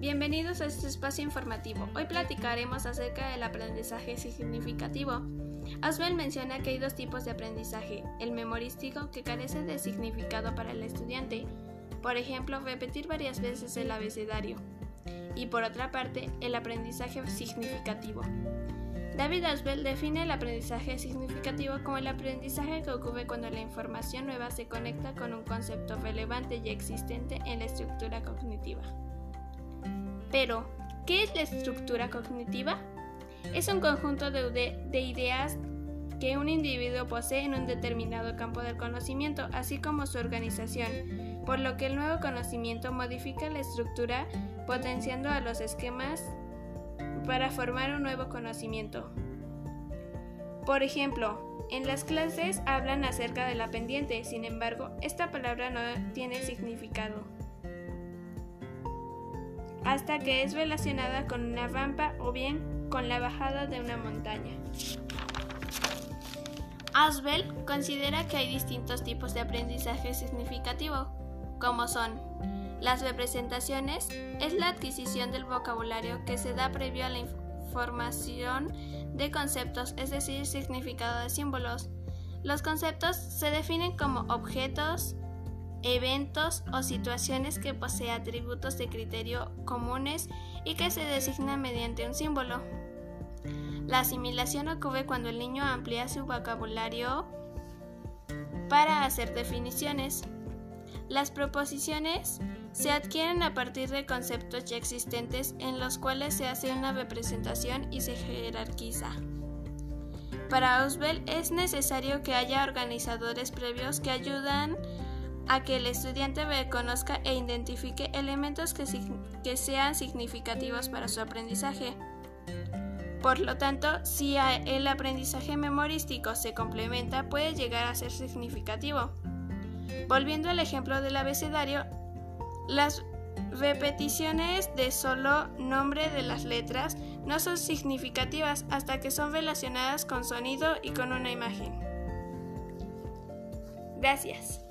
Bienvenidos a este espacio informativo. Hoy platicaremos acerca del aprendizaje significativo. Aswell menciona que hay dos tipos de aprendizaje, el memorístico que carece de significado para el estudiante, por ejemplo, repetir varias veces el abecedario, y por otra parte, el aprendizaje significativo. David Asbel define el aprendizaje significativo como el aprendizaje que ocurre cuando la información nueva se conecta con un concepto relevante y existente en la estructura cognitiva. Pero, ¿qué es la estructura cognitiva? Es un conjunto de, de ideas que un individuo posee en un determinado campo del conocimiento, así como su organización, por lo que el nuevo conocimiento modifica la estructura potenciando a los esquemas para formar un nuevo conocimiento. Por ejemplo, en las clases hablan acerca de la pendiente, sin embargo, esta palabra no tiene significado. Hasta que es relacionada con una rampa o bien con la bajada de una montaña. Asbel considera que hay distintos tipos de aprendizaje significativo, como son las representaciones es la adquisición del vocabulario que se da previo a la información de conceptos, es decir, significado de símbolos. Los conceptos se definen como objetos, eventos o situaciones que poseen atributos de criterio comunes y que se designan mediante un símbolo. La asimilación ocurre cuando el niño amplía su vocabulario para hacer definiciones. Las proposiciones se adquieren a partir de conceptos ya existentes en los cuales se hace una representación y se jerarquiza. Para Ausbel es necesario que haya organizadores previos que ayudan a que el estudiante reconozca e identifique elementos que, sean significativos para su aprendizaje. Por lo tanto, si el aprendizaje memorístico se complementa, puede llegar a ser significativo. Volviendo al ejemplo del abecedario, las repeticiones de solo nombre de las letras no son significativas hasta que son relacionadas con sonido y con una imagen. Gracias.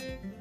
thank you